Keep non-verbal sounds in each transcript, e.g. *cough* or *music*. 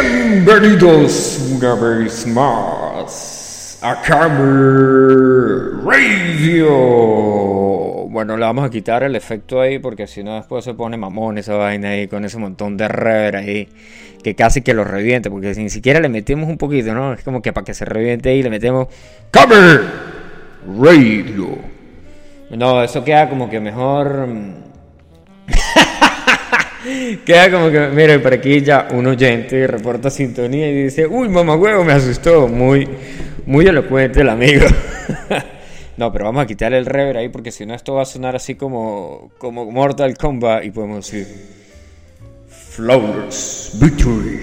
Bienvenidos una vez más a Camera Radio. Bueno, le vamos a quitar el efecto ahí porque si no después se pone mamón esa vaina ahí con ese montón de rever ahí que casi que lo reviente porque ni siquiera le metemos un poquito, ¿no? Es como que para que se reviente ahí le metemos Camera Radio. No, eso queda como que mejor... Queda como que, mire, por aquí ya un oyente reporta sintonía y dice, uy, mamá huevo, me asustó. Muy, muy elocuente el amigo. *laughs* no, pero vamos a quitar el rever ahí porque si no esto va a sonar así como, como Mortal Kombat y podemos decir, Flawless Victory.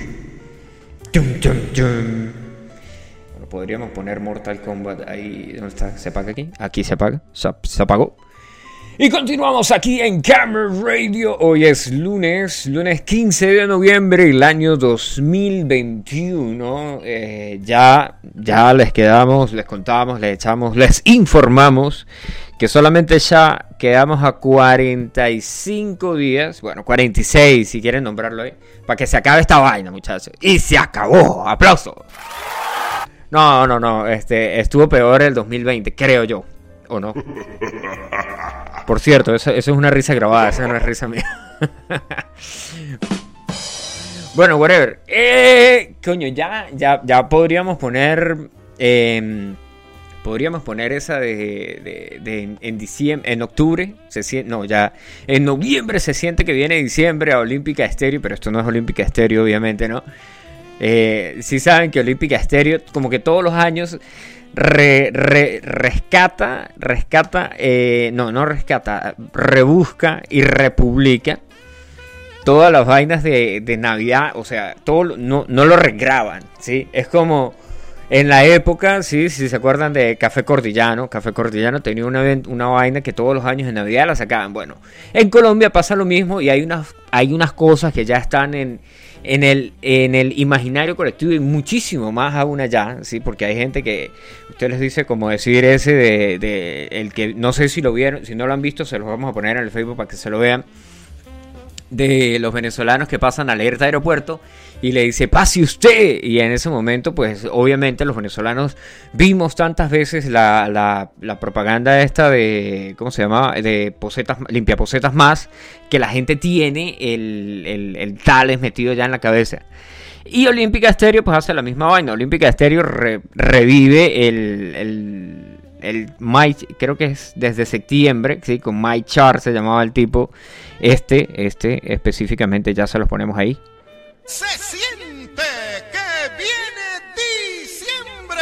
Dum, dum, dum. Bueno, podríamos poner Mortal Kombat ahí. ¿Dónde está? ¿Se apaga aquí? Aquí se apaga. Se apagó. Y continuamos aquí en Camera Radio. Hoy es lunes, lunes 15 de noviembre del año 2021. Eh, ya, ya les quedamos, les contamos, les echamos, les informamos que solamente ya quedamos a 45 días, bueno, 46 si quieren nombrarlo ahí, para que se acabe esta vaina, muchachos. Y se acabó. Aplauso. No, no, no, este estuvo peor el 2020, creo yo. ¿O no? Por cierto, eso, es una risa grabada, esa es risa mía. bueno, whatever. Eh, coño, ya, ya, ya podríamos poner. Eh, podríamos poner esa de, en diciembre, en octubre, se siente, no, ya en noviembre se siente que viene diciembre a Olímpica Estéreo, pero esto no es Olímpica Estéreo, obviamente, ¿no? Eh, si saben que Olímpica Estéreo, como que todos los años re, re, rescata, rescata, eh, no, no rescata, rebusca y republica todas las vainas de, de Navidad, o sea, todo no, no, lo regraban, ¿sí? Es como en la época, sí, si se acuerdan de Café Cordillano, Café Cordillano tenía una, una vaina que todos los años en Navidad la sacaban. Bueno, en Colombia pasa lo mismo y hay unas, hay unas cosas que ya están en, en el, en el imaginario colectivo y muchísimo más aún allá, ¿sí? Porque hay gente que, usted les dice como decir ese de, de, el que, no sé si lo vieron, si no lo han visto, se los vamos a poner en el Facebook para que se lo vean, de los venezolanos que pasan alerta aeropuerto y le dice, pase usted. Y en ese momento, pues obviamente los venezolanos vimos tantas veces la, la, propaganda esta de, ¿cómo se llama? De posetas, limpia posetas más, que la gente tiene el, el, el tales metido ya en la cabeza. Y Olímpica Estéreo pues hace la misma vaina. Olímpica Estéreo re, revive el, el, el My, creo que es desde septiembre, ¿sí? con My Char se llamaba el tipo. Este, este específicamente ya se los ponemos ahí. Se siente que viene diciembre.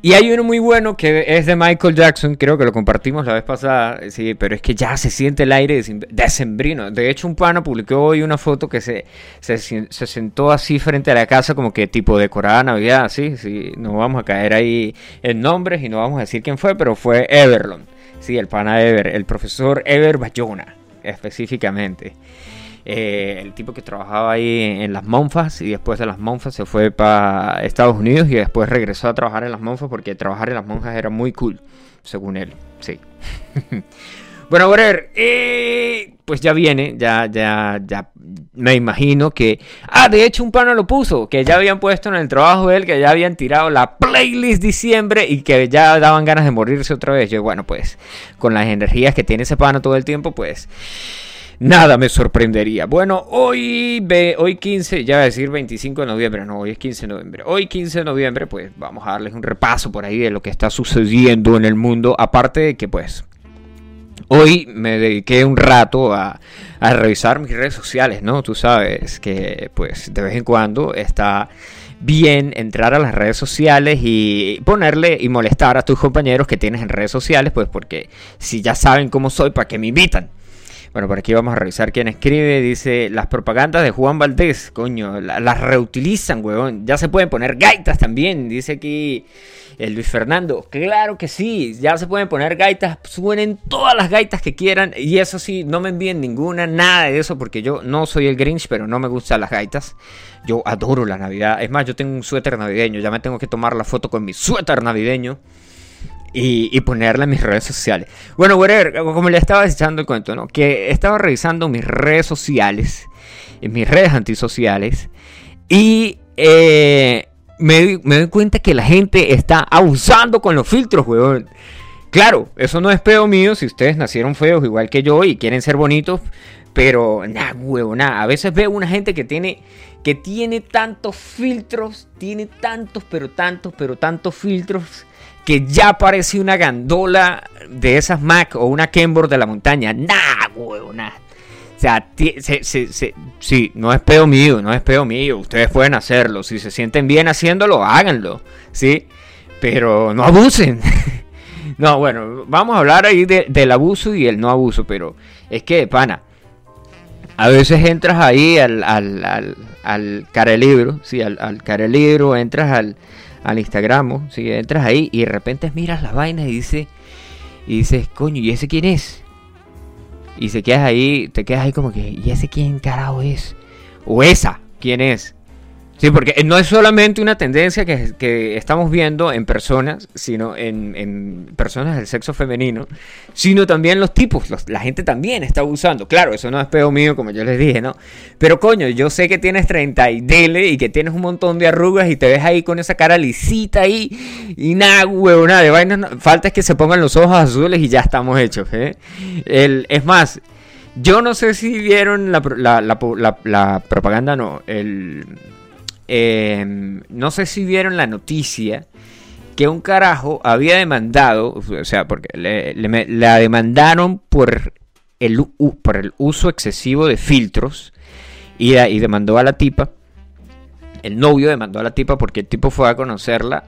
Y hay uno muy bueno que es de Michael Jackson, creo que lo compartimos la vez pasada, sí, pero es que ya se siente el aire decembrino. De hecho, un pana publicó hoy una foto que se, se, se sentó así frente a la casa como que tipo decorada Navidad, sí, sí, no vamos a caer ahí en nombres y no vamos a decir quién fue, pero fue Everlon, sí, el pana Ever, el profesor Ever Bayona, específicamente. Eh, el tipo que trabajaba ahí en las monfas y después de las monfas se fue para Estados Unidos y después regresó a trabajar en las monfas porque trabajar en las monjas era muy cool, según él, sí. *laughs* bueno, ver, eh, pues ya viene, ya, ya, ya me imagino que... Ah, de hecho un pana lo puso, que ya habían puesto en el trabajo de él, que ya habían tirado la playlist diciembre y que ya daban ganas de morirse otra vez. Yo, bueno, pues con las energías que tiene ese pana todo el tiempo, pues nada me sorprendería. Bueno, hoy, ve, hoy 15, ya voy a decir 25 de noviembre, no, hoy es 15 de noviembre. Hoy 15 de noviembre, pues vamos a darles un repaso por ahí de lo que está sucediendo en el mundo. Aparte de que, pues, hoy me dediqué un rato a, a revisar mis redes sociales, ¿no? Tú sabes que, pues, de vez en cuando está bien entrar a las redes sociales y ponerle y molestar a tus compañeros que tienes en redes sociales, pues porque si ya saben cómo soy, ¿para qué me invitan? Bueno, por aquí vamos a revisar quién escribe. Dice, las propagandas de Juan Valdés, coño, las reutilizan, huevón. Ya se pueden poner gaitas también, dice aquí el Luis Fernando. Claro que sí, ya se pueden poner gaitas, suenen todas las gaitas que quieran. Y eso sí, no me envíen ninguna, nada de eso, porque yo no soy el Grinch, pero no me gustan las gaitas. Yo adoro la Navidad. Es más, yo tengo un suéter navideño, ya me tengo que tomar la foto con mi suéter navideño. Y, ponerla en mis redes sociales. Bueno, whatever, como le estaba echando el cuento, ¿no? Que estaba revisando mis redes sociales, mis redes antisociales, y eh, me, me doy cuenta que la gente está abusando con los filtros, weón. Claro, eso no es pedo mío si ustedes nacieron feos igual que yo y quieren ser bonitos, pero nada, huevo, nada. A veces veo una gente que tiene que tiene tantos filtros, tiene tantos, pero tantos, pero tantos filtros que ya parece una gandola de esas Mac o una Kenbor de la montaña. Nah, huevo, nada. O sea, sí, no es pedo mío, no es pedo mío. Ustedes pueden hacerlo. Si se sienten bien haciéndolo, háganlo. ¿Sí? Pero no abusen. *laughs* no, bueno, vamos a hablar ahí del abuso y el no abuso. Pero es que, pana, a veces entras ahí al, al, al, al carelibro, sí, al, al carelibro, entras al al Instagram, si entras ahí y de repente miras las vainas y dices, y dices, coño, ¿y ese quién es? Y se quedas ahí, te quedas ahí como que, ¿y ese quién carajo es? O esa, ¿quién es? Sí, porque no es solamente una tendencia que, estamos viendo en personas, sino en, personas del sexo femenino, sino también los tipos, la gente también está abusando. Claro, eso no es pedo mío, como yo les dije, ¿no? Pero coño, yo sé que tienes 30 y dele y que tienes un montón de arrugas y te ves ahí con esa cara lisita ahí y nada, huevo, nada de vainas. falta es que se pongan los ojos azules y ya estamos hechos, ¿eh? El, es más, yo no sé si vieron la, la propaganda, no, el Em, no sé si vieron la noticia que un carajo había demandado, o sea, porque le, la demandaron por el, por el uso excesivo de filtros y, demandó a la tipa. El novio demandó a la tipa porque el tipo fue a conocerla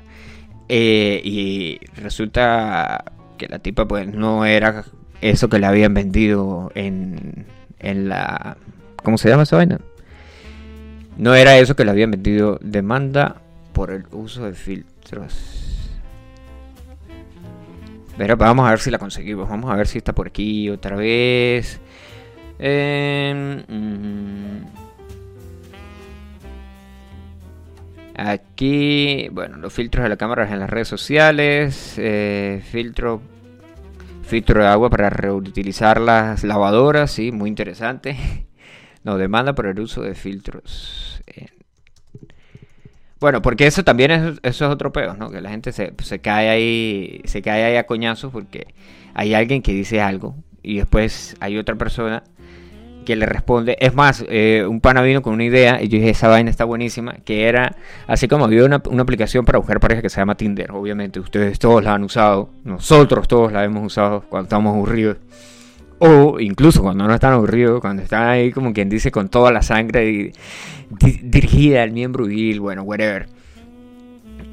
eh, y resulta que la tipa pues no era eso que le habían vendido en, en la... ¿Cómo se llama esa vaina? No era eso que le habían metido demanda por el uso de filtros. Pero vamos a ver si la conseguimos. Vamos a ver si está por aquí otra vez. Em, mm. aquí, bueno, los filtros de la cámara en las redes sociales. Eh, filtro, filtro de agua para reutilizar las lavadoras. Sí, muy interesante. *laughs* No, demanda por el uso de filtros. Bueno, porque eso también es, eso es otro peor, ¿no? Que la gente se, se, cae ahí, se cae ahí a coñazos porque hay alguien que dice algo y después hay otra persona que le responde. Es más, eh, un pana vino con una idea y yo dije, esa vaina está buenísima, que era, así como había una, una, aplicación para buscar pareja que se llama Tinder, obviamente ustedes todos la han usado, nosotros todos la hemos usado cuando estamos aburridos. O incluso cuando no están aburridos, cuando están ahí como quien dice con toda la sangre dirigida al miembro viril, bueno, whatever.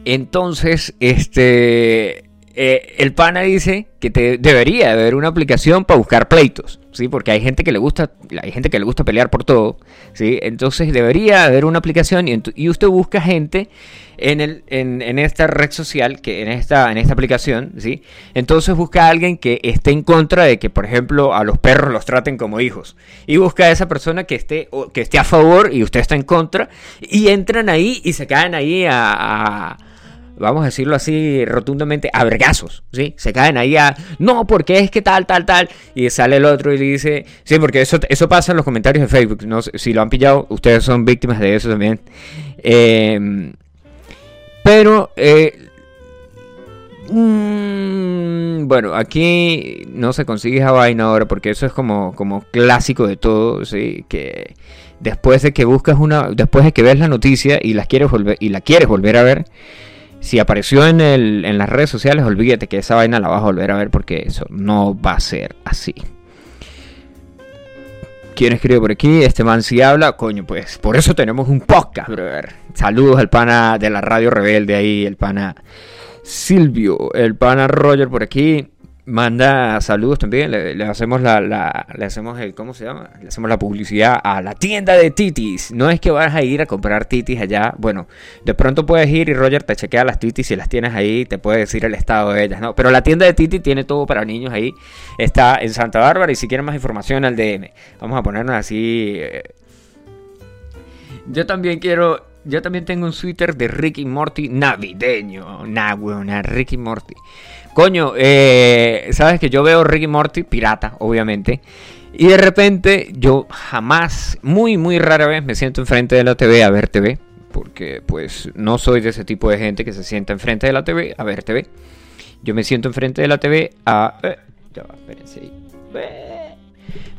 Entonces, este, eh, el pana dice que te debería haber una aplicación para buscar pleitos, ¿sí? Porque hay gente que le gusta, hay gente que le gusta pelear por todo, ¿sí? Entonces debería haber una aplicación y, usted busca gente en, esta red social, que en esta, en esta aplicación, ¿sí? Entonces busca a alguien que esté en contra de que, por ejemplo, a los perros los traten como hijos. Y busca a esa persona que esté, que esté a favor y usted está en contra. Y entran ahí y se caen ahí a vamos a decirlo así rotundamente, a vergazos, ¿sí? Se caen ahí a, no, porque es que tal, tal, tal, y sale el otro y le dice, sí, porque eso, eso pasa en los comentarios de Facebook, si lo han pillado, ustedes son víctimas de eso también. Em, pero, eh, mm, bueno, aquí no se consigue esa vaina ahora porque eso es como, como clásico de todo, ¿sí? Que después de que buscas una, después de que ves la noticia y, las quieres volver, y la quieres volver a ver, si apareció en, el, en las redes sociales, olvídate que esa vaina la vas a volver a ver porque eso no va a ser así. ¿Quién escribe por aquí? Este man si habla. Coño, pues por eso tenemos un podcast. Saludos al pana de la radio rebelde ahí, el pana Silvio, el pana Roger por aquí manda saludos también, le, hacemos la, le hacemos el, ¿cómo se llama? Le hacemos la publicidad a la tienda de titis. No es que vas a ir a comprar titis allá, bueno, de pronto puedes ir y Roger te chequea las titis si las tienes ahí, te puede decir el estado de ellas, ¿no? Pero la tienda de titis tiene todo para niños ahí, está en Santa Bárbara y si quieren más información al DM. Vamos a ponernos así... Eh. Yo también quiero yo también tengo un Twitter de Ricky Morty navideño. Nah, weón, Ricky Morty. Coño, eh, sabes que yo veo Ricky Morty, pirata, obviamente. Y de repente yo jamás, muy, muy rara vez me siento enfrente de la TV a ver TV. Porque pues no soy de ese tipo de gente que se sienta enfrente de la TV a ver TV. Yo me siento enfrente de la TV a... Eh, ya va, espérense ahí.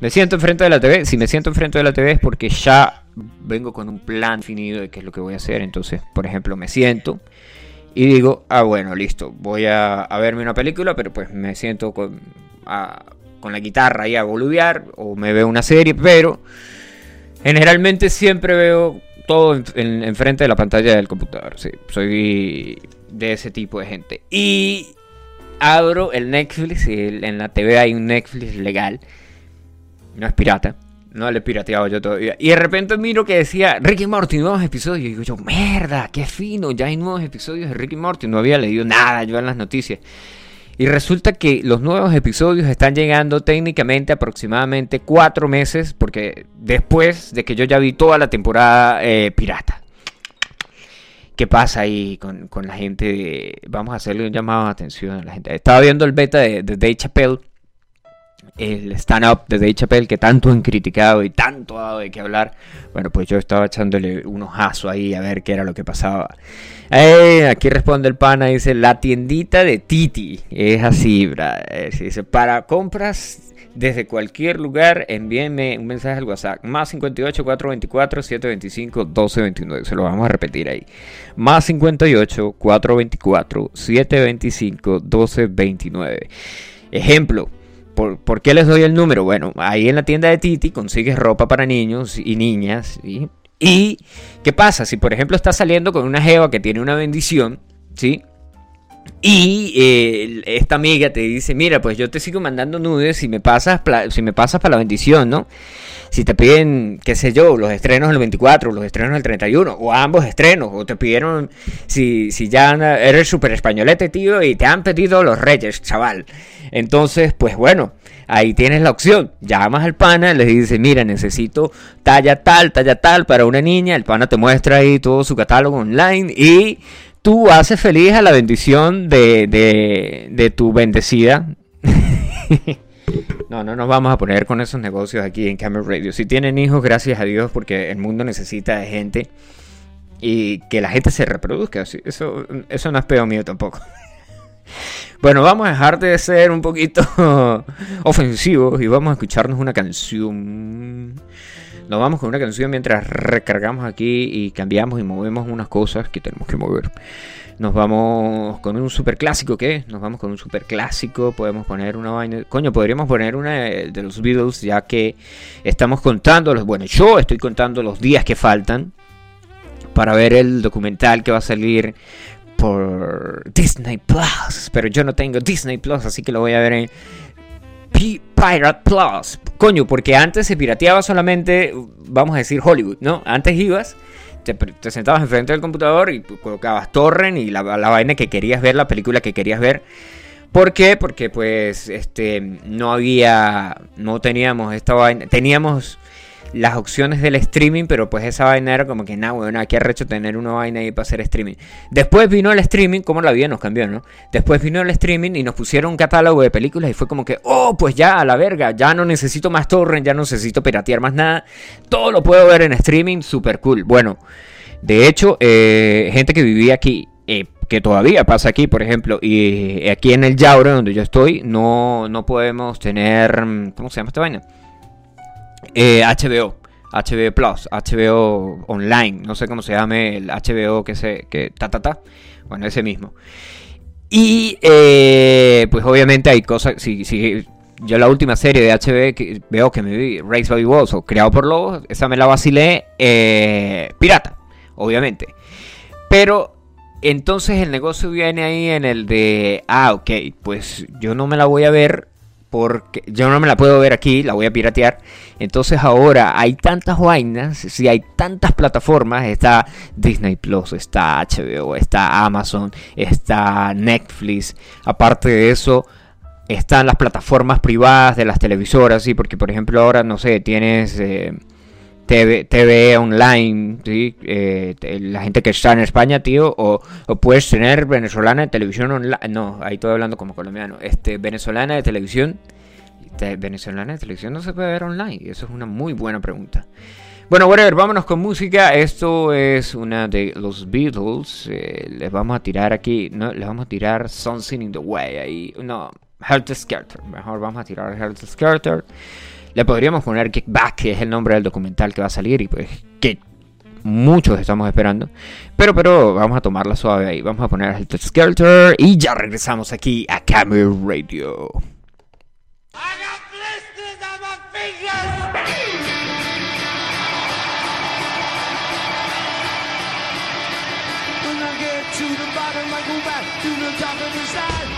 Me siento enfrente de la TV. Si me siento enfrente de la TV es porque ya vengo con un plan definido de qué es lo que voy a hacer. Entonces, por ejemplo, me siento y digo, ah, bueno, listo, voy a, verme una película, pero pues me siento con, con la guitarra ahí a boludear o me veo una serie, pero generalmente siempre veo todo enfrente de la pantalla del computador. Sí, soy de ese tipo de gente. Y abro el Netflix, y en la TV hay un Netflix legal, no es pirata. No le he pirateado yo todavía. Y de repente miro que decía Ricky Morty, nuevos episodios. Y digo yo, mierda, qué fino, ya hay nuevos episodios de Ricky Morty. No había leído nada yo en las noticias. Y resulta que los nuevos episodios están llegando técnicamente aproximadamente cuatro meses, porque después de que yo ya vi toda la temporada eh, pirata. ¿Qué pasa ahí con, la gente? Vamos a hacerle un llamado de atención a la gente. Estaba viendo el beta de, de Dave Chappelle el stand-up de Dave Chappelle que tanto han criticado y tanto ha dado de qué hablar. Bueno, pues yo estaba echándole un ojazo ahí a ver qué era lo que pasaba. Eh, aquí responde el pana, dice, la tiendita de Titi. Es así, Dice, para compras desde cualquier lugar, envíenme un mensaje al WhatsApp. Más 58 424 725 1229. Se lo vamos a repetir ahí. Más 58 424 725 1229. Ejemplo. ¿Por, qué les doy el número? Bueno, ahí en la tienda de Titi consigues ropa para niños y niñas. ¿Y qué pasa? Si por ejemplo estás saliendo con una jeva que tiene una bendición, ¿sí? Y eh, esta amiga te dice, mira, pues yo te sigo mandando nudes si me pasas, si me pasas para la bendición, ¿no? Si te piden, qué sé yo, los estrenos del 24, los estrenos del 31, o ambos estrenos, o te pidieron, si, si ya eres súper españolete, tío, y te han pedido los reyes, chaval. Entonces, pues bueno, ahí tienes la opción. Llamas al pana, le dices, mira, necesito talla tal, talla tal para una niña. El pana te muestra ahí todo su catálogo online y tú haces feliz a la bendición de, de, tu bendecida. *laughs* no, no nos vamos a poner con esos negocios aquí en Camera Radio. Si tienen hijos, gracias a Dios, porque el mundo necesita de gente y que la gente se reproduzca. Eso, eso no es peor mío tampoco. *laughs* Bueno, vamos a dejar de ser un poquito *laughs* ofensivos y vamos a escucharnos una canción. Nos vamos con una canción mientras recargamos aquí y cambiamos y movemos unas cosas que tenemos que mover. Nos vamos con un super clásico, ¿qué? Nos vamos con un super clásico. Podemos poner una vaina. Coño, podríamos poner una de los Beatles, ya que estamos contando los. Bueno, yo estoy contando los días que faltan para ver el documental que va a salir por Disney Plus. Pero yo no tengo Disney Plus, así que lo voy a ver en Pirate Plus. Coño, porque antes se pirateaba solamente, vamos a decir, Hollywood, ¿no? Antes ibas, te, sentabas enfrente del computador y colocabas torrent y la, la, vaina que querías ver, la película que querías ver. ¿Por qué? Porque pues este no había, no teníamos esta vaina, teníamos las opciones del streaming, pero pues esa vaina era como que, nada, bueno, aquí arrecho tener una vaina ahí para hacer streaming. Después vino el streaming, como la vida nos cambió, ¿no? Después vino el streaming y nos pusieron un catálogo de películas y fue como que, oh, pues ya, a la verga, ya no necesito más torrent, ya no necesito piratear más nada, todo lo puedo ver en streaming, super cool. Bueno, de hecho, eh, gente que vivía aquí, eh, que todavía pasa aquí, por ejemplo, y aquí en el Yauro, donde yo estoy, no, no podemos tener, ¿cómo se llama esta vaina? HBO. Eh, HBO Plus, HBO Online, no sé cómo se llame el HBO que se, que ta ta ta, bueno, ese mismo. Y eh, pues obviamente hay cosas, si, si yo la última serie de HBO que veo que me vi, Race by Wolves o Creado por Lobos, esa me la vacilé eh, pirata, obviamente. Pero entonces el negocio viene ahí en el de, ah, ok, pues yo no me la voy a ver porque yo no me la puedo ver aquí, la voy a piratear. Entonces ahora hay tantas vainas, si hay tantas plataformas, está Disney Plus, está HBO, está Amazon, está Netflix. Aparte de eso, están las plataformas privadas de las televisoras, ¿sí? porque por ejemplo ahora, no sé, tienes... Eh, TV, TV online, ¿sí? Eh, la gente que está en España, tío, o, puedes tener venezolana de televisión online, no, ahí estoy hablando como colombiano, este, venezolana de televisión, venezolana de televisión no se puede ver online, eso es una muy buena pregunta. Bueno, whatever, vámonos con música. Esto es una de los Beatles. Eh, les vamos a tirar aquí, no, les vamos a tirar Something in the Way. Ahí, no, Health Skelter. Mejor vamos a tirar Health Skelter. Le podríamos poner Kickback, que es el nombre del documental que va a salir y pues que muchos estamos esperando. Pero, pero vamos a tomarla suave ahí. Vamos a poner el Skelter y ya regresamos aquí a Camel Radio. to the bottom, I go back to the top of the side.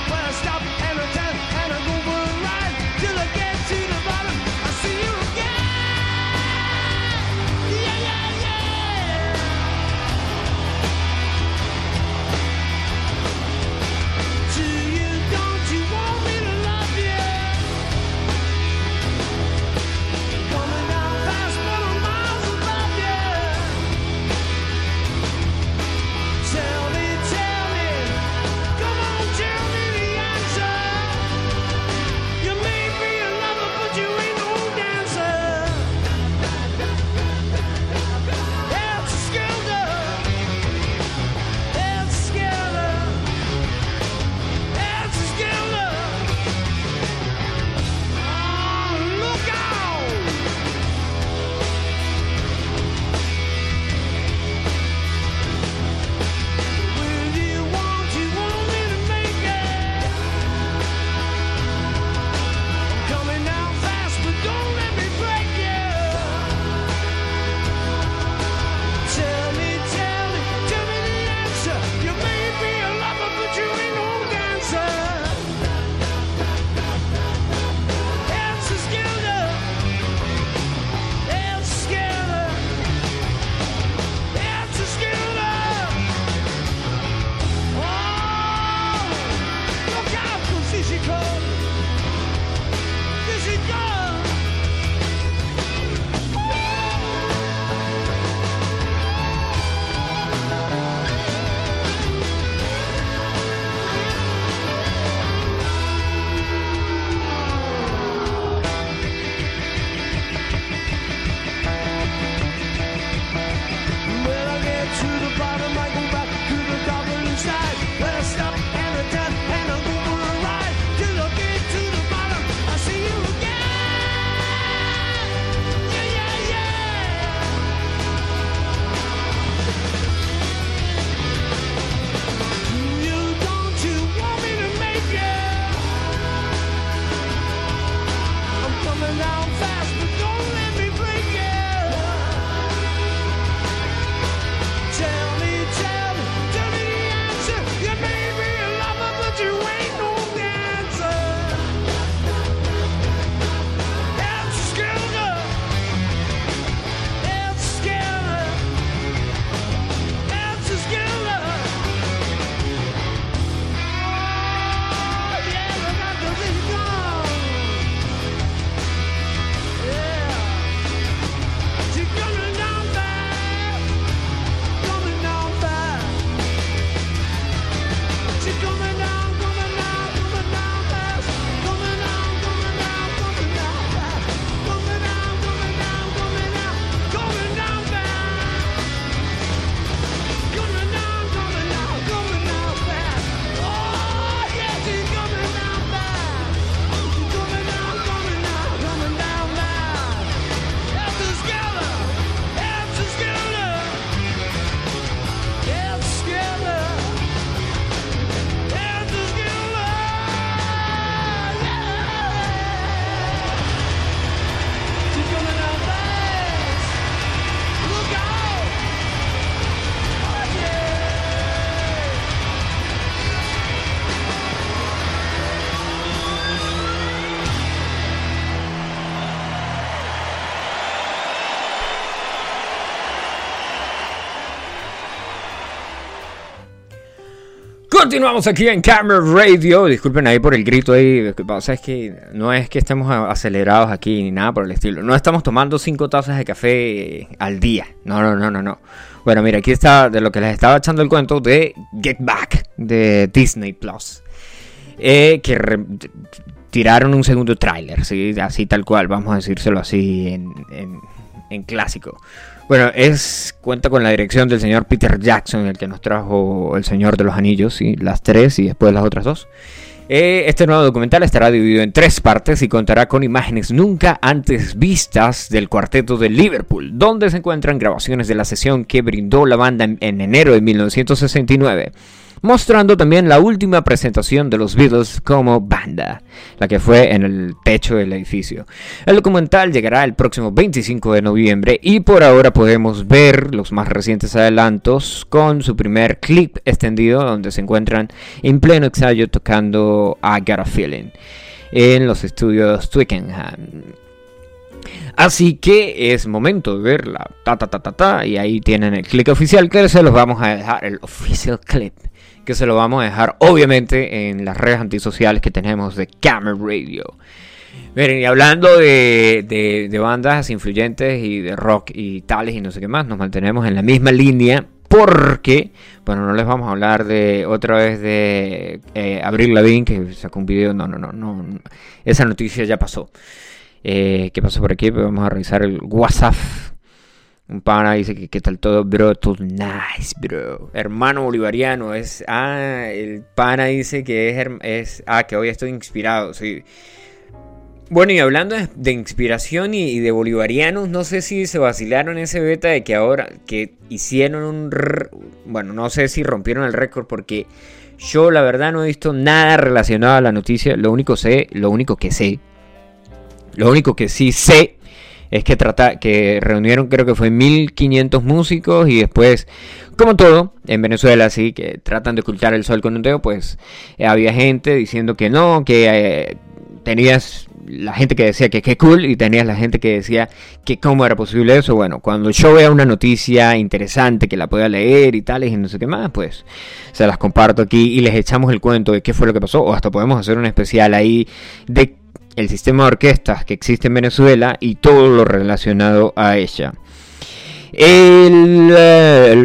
Continuamos aquí en Camera Radio. Disculpen ahí por el grito ahí. Lo que pasa es que no es que estemos acelerados aquí ni nada por el estilo. No estamos tomando cinco tazas de café al día. No, no, no, no, no. Bueno, mira, aquí está de lo que les estaba echando el cuento de Get Back de Disney Plus. Eh, que tiraron un segundo tráiler, ¿sí? así tal cual, vamos a decírselo así en, en clásico. Bueno, es cuenta con la dirección del señor Peter Jackson, el que nos trajo El Señor de los Anillos, y las tres y después las otras dos. Eh, este nuevo documental estará dividido en tres partes y contará con imágenes nunca antes vistas del cuarteto de Liverpool, donde se encuentran grabaciones de la sesión que brindó la banda en, en enero de 1969 mostrando también la última presentación de los Beatles como banda, la que fue en el techo del edificio. El documental llegará el próximo 25 de noviembre y por ahora podemos ver los más recientes adelantos con su primer clip extendido donde se encuentran en pleno ensayo tocando I Got a Feeling en los estudios Twickenham. Así que es momento de verla. Ta, ta, ta, ta, ta. Y ahí tienen el clip oficial que se los vamos a dejar. El official clip que se lo vamos a dejar obviamente en las redes antisociales que tenemos de Camera Radio. Miren, y hablando de, de, bandas influyentes y de rock y tales y no sé qué más, nos mantenemos en la misma línea porque, bueno, no les vamos a hablar de otra vez de eh, Abril Lavigne que sacó un video, no, no, no, no, esa noticia ya pasó. Eh, ¿Qué pasó por aquí? Vamos a revisar el WhatsApp un pana dice que qué tal todo, bro, todo nice, bro. Hermano bolivariano, es, ah, el pana dice que es, es ah, que hoy estoy inspirado, sí. Bueno, y hablando de, inspiración y, de bolivarianos, no sé si se vacilaron ese beta de que ahora, que hicieron un, bueno, no sé si rompieron el récord porque yo la verdad no he visto nada relacionado a la noticia, lo único sé, lo único que sé, lo único que sí sé es que trata que reunieron creo que fue 1500 músicos y después como todo en Venezuela sí que tratan de ocultar el sol con un dedo pues eh, había gente diciendo que no que eh, tenías la gente que decía que qué cool y tenías la gente que decía que cómo era posible eso. Bueno cuando yo vea una noticia interesante que la pueda leer y tales y no sé qué más pues se las comparto aquí y les echamos el cuento de qué fue lo que pasó. O hasta podemos hacer un especial ahí de el sistema de orquestas que existe en Venezuela y todo lo relacionado a ella. El,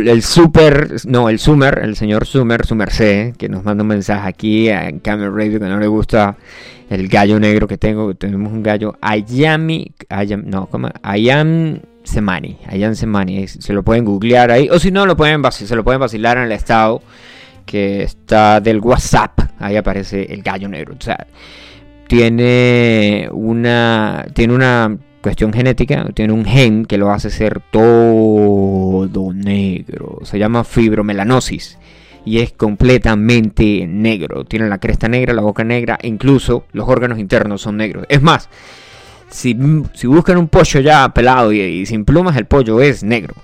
el, super, no, el Sumer, el señor Sumer, su merced, que nos manda un mensaje aquí en Camera Radio que no le gusta el gallo negro que tengo. Tenemos un gallo Ayami, Ayam, no, ¿cómo? Ayam Semani, Ayam Semani, se lo pueden googlear ahí, o si no, lo pueden, se lo pueden vacilar en el estado que está del WhatsApp, ahí aparece el gallo negro. O sea, tiene una, tiene una cuestión genética, tiene un gen que lo hace ser todo negro. Se llama fibromelanosis y es completamente negro. Tiene la cresta negra, la boca negra, incluso los órganos internos son negros. Es más, si, buscan un pollo ya pelado y, sin plumas, el pollo es negro.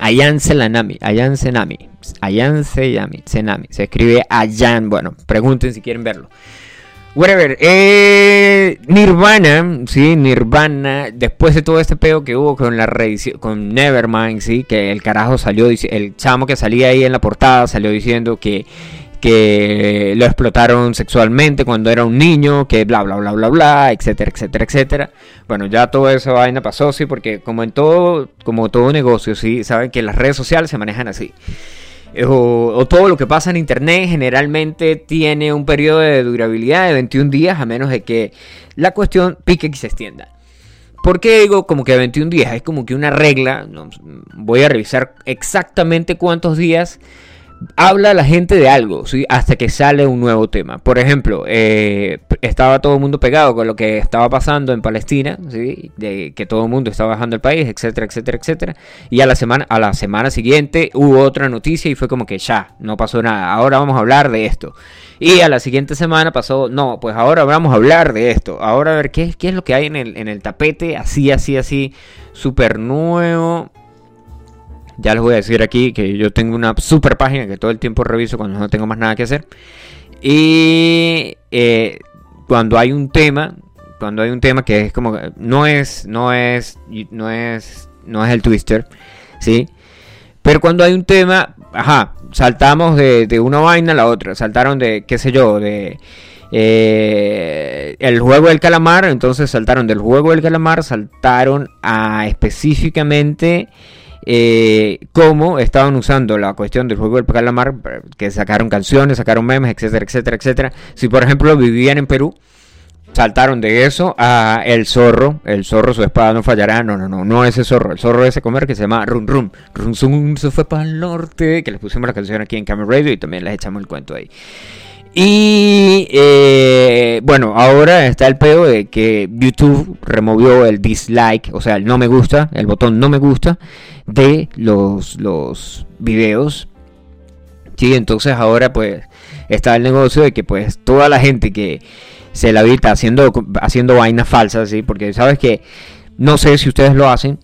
Ayan Selanami, Ayan Senami, Ayan Senami, se escribe Ayan, bueno, pregunten si quieren verlo. Whatever. Eh, Nirvana, sí, Nirvana. Después de todo este pedo que hubo con la con Nevermind, sí, que el carajo salió, el chamo que salía ahí en la portada salió diciendo que que lo explotaron sexualmente cuando era un niño, que bla bla bla bla bla, etcétera, etcétera, etcétera. Bueno, ya toda esa vaina pasó, sí, porque como en todo, como todo negocio, sí, saben que las redes sociales se manejan así. Eh, o, todo lo que pasa en internet generalmente tiene un periodo de durabilidad de 21 días a menos de que la cuestión pique y se extienda. ¿Por qué digo como que 21 días? Es como que una regla, voy a revisar exactamente cuántos días habla la gente de algo, ¿sí? hasta que sale un nuevo tema. Por ejemplo, eh, estaba todo el mundo pegado con lo que estaba pasando en Palestina, de que todo el mundo estaba bajando el país, etcétera, etcétera, etcétera. Y a la semana, a la semana siguiente hubo otra noticia y fue como que ya, no pasó nada. Ahora vamos a hablar de esto. Y a la siguiente semana pasó, no, pues ahora vamos a hablar de esto. Ahora a ver qué, qué es lo que hay en el, en el tapete, así, así, así, súper nuevo ya les voy a decir aquí que yo tengo una super página que todo el tiempo reviso cuando no tengo más nada que hacer. Y eh, cuando hay un tema, cuando hay un tema que es como no es, no es, no es, no es el twister, ¿sí? Pero cuando hay un tema, ajá, saltamos de, de una vaina a la otra, saltaron de, qué sé yo, de eh, el juego del calamar, entonces saltaron del juego del calamar, saltaron a específicamente eh, cómo estaban usando la cuestión del juego del calamar, que sacaron canciones, sacaron memes, etcétera, etcétera, etcétera. Si por ejemplo vivían en Perú, saltaron de eso a el zorro, el zorro su espada no fallará, no, no, no, no ese zorro, el zorro ese comer que se llama Rum Rum, Rum Zum se fue para el norte, que les pusimos la canción aquí en Camera Radio y también les echamos el cuento ahí. Y eh, bueno, ahora está el pedo de que YouTube removió el dislike, o sea, el no me gusta, el botón no me gusta de los, los videos. Sí, entonces ahora pues está el negocio de que pues toda la gente que se la habita haciendo, haciendo vainas falsas. Porque sabes que, no sé si ustedes lo hacen,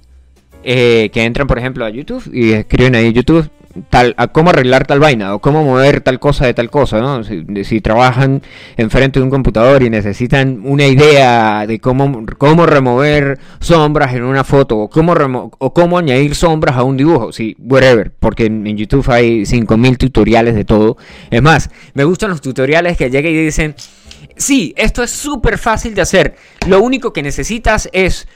eh, que entran por ejemplo a YouTube y escriben ahí YouTube tal, a cómo arreglar tal vaina o cómo mover tal cosa de tal cosa, ¿no? Si, trabajan enfrente de un computador y necesitan una idea de cómo, cómo remover sombras en una foto o cómo, cómo añadir sombras a un dibujo, sí, whatever, porque en, YouTube hay 5000 tutoriales de todo. Es más, me gustan los tutoriales que llegan y dicen, sí, esto es súper fácil de hacer, lo único que necesitas es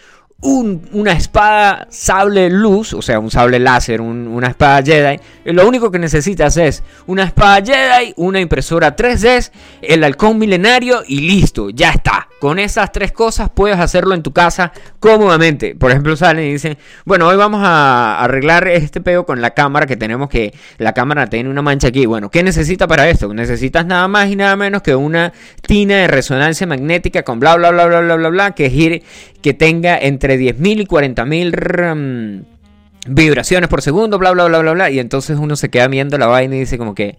una espada sable luz, o sea, un sable láser, una espada Jedi. lo único que necesitas es una espada Jedi, una impresora 3D, el halcón milenario y listo, ya está. Con esas tres cosas puedes hacerlo en tu casa cómodamente. Por ejemplo, salen y dicen, bueno, hoy vamos a arreglar este pedo con la cámara que tenemos que la cámara tiene una mancha aquí. Bueno, ¿qué necesita para esto? Necesitas nada más y nada menos que una tina de resonancia magnética con bla bla bla bla bla bla bla que gire que tenga entre 10.000 y 40.000 mm, vibraciones por segundo, bla, bla, bla, bla, bla. Y entonces uno se queda viendo la vaina y dice como que...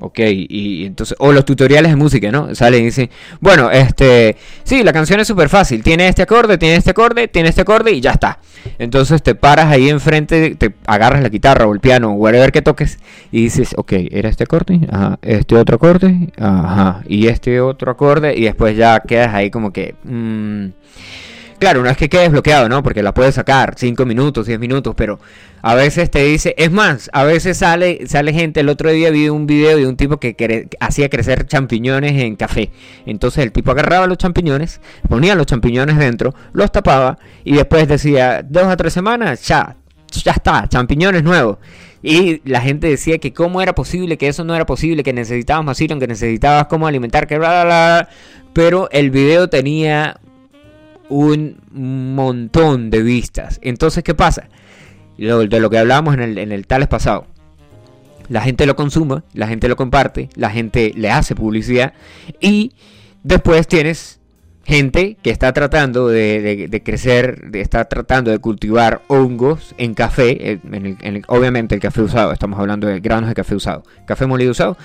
Ok, y, entonces, o los tutoriales de música, ¿no? Sale y dice, bueno, este, sí, la canción es súper fácil, tiene este acorde, tiene este acorde, tiene este acorde y ya está. Entonces te paras ahí enfrente, te agarras la guitarra o el piano o whatever que toques y dices, ok, era este acorde, ajá, este otro acorde, ajá, y este otro acorde y después ya quedas ahí como que... Mmm, Claro, no es que quede bloqueado, ¿no? Porque la puedes sacar 5 minutos, 10 minutos, pero a veces te dice, es más, a veces sale, sale gente, el otro día vi un video de un tipo que hacía crecer champiñones en café. Entonces el tipo agarraba los champiñones, ponía los champiñones dentro, los tapaba y después decía, dos a tres semanas, ya, ya está, champiñones nuevos. Y la gente decía que cómo era posible, que eso no era posible, que necesitabas más que necesitabas cómo alimentar, que bla, bla, bla. Pero el video tenía un montón de vistas. Entonces, ¿qué pasa? de lo que hablábamos en el, en el tales pasado. La gente lo consume, la gente lo comparte, la gente le hace publicidad y después tienes gente que está tratando de, crecer, de, está tratando de cultivar hongos en café, en obviamente el café usado, estamos hablando de granos de café usado, café molido usado.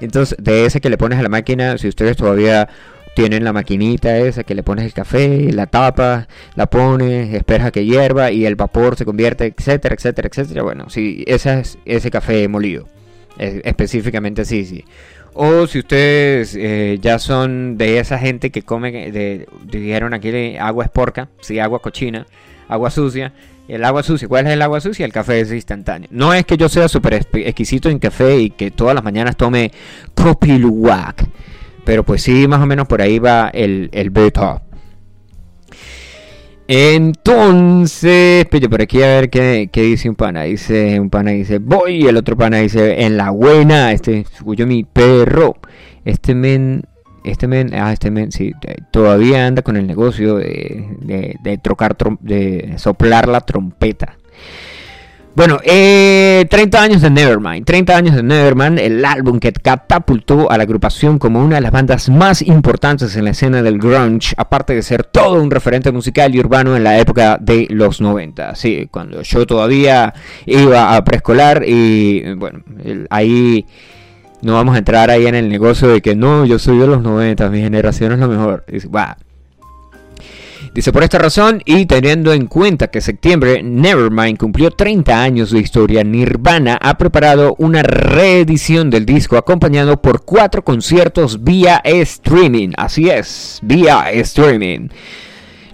Entonces, de ese que le pones a la máquina, si ustedes todavía tienen la maquinita esa que le pones el café, la tapa, la pones, esperas que hierva y el vapor se convierte, etcétera, etcétera, etcétera. Bueno, sí, ese es ese café molido. específicamente así, sí. O si ustedes eh, ya son de esa gente que come, de, dijeron aquí agua es porca, sí, agua cochina, agua sucia. El agua sucia, ¿cuál es el agua sucia? El café es instantáneo. No es que yo sea súper exquisito en café y que todas las mañanas tome Copiluac pero pues sí, más o menos por ahí va el, el beta. Entonces, pero por aquí a ver qué, dice un pana. Dice un pana dice voy, el otro pana dice en la buena. Este suyo mi perro. Este men, este men, ah, este men, sí, todavía anda con el negocio de, de, de de soplar la trompeta. Bueno, eh, 30 años de Nevermind. 30 años de Nevermind, el álbum que catapultó a la agrupación como una de las bandas más importantes en la escena del grunge, aparte de ser todo un referente musical y urbano en la época de los 90. Sí, cuando yo todavía iba a preescolar y bueno, ahí no vamos a entrar ahí en el negocio de que no, yo soy de los 90, mi generación es lo mejor. Dice, por esta razón y teniendo en cuenta que septiembre Nevermind cumplió 30 años de historia, Nirvana ha preparado una reedición del disco acompañado por cuatro conciertos vía streaming. Así es, vía streaming.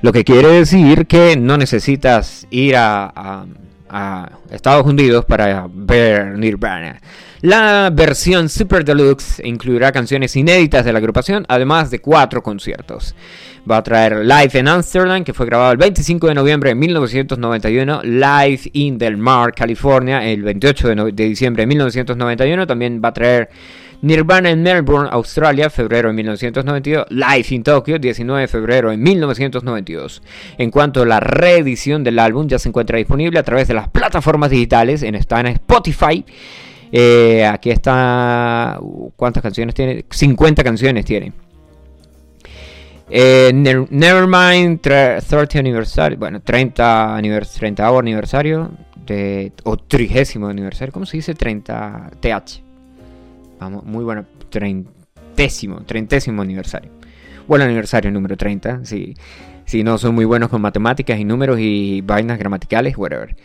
Lo que quiere decir que no necesitas ir a, a Estados Unidos para ver Nirvana. La versión Super Deluxe incluirá canciones inéditas de la agrupación, además de cuatro conciertos. Va a traer Live en Amsterdam, que fue grabado el 25 de noviembre de 1991, Live in Del Mar, California, el 28 de, diciembre de 1991. También va a traer Nirvana en Melbourne, Australia, febrero de 1992. Live in Tokyo, 19 de febrero de 1992. En cuanto a la reedición del álbum, ya se encuentra disponible a través de las plataformas digitales. En, está en Spotify. Eh, aquí está. ¿Cuántas canciones tiene? 50 canciones tiene. Eh, Nevermind 30 aniversario, bueno, 30, anivers 30 aniversario de, o 30 aniversario, ¿cómo se dice? 30 TH. Vamos, muy bueno, treintésimo, treintésimo aniversario. Bueno, aniversario número 30, si, si no son muy buenos con matemáticas y números y vainas gramaticales, whatever.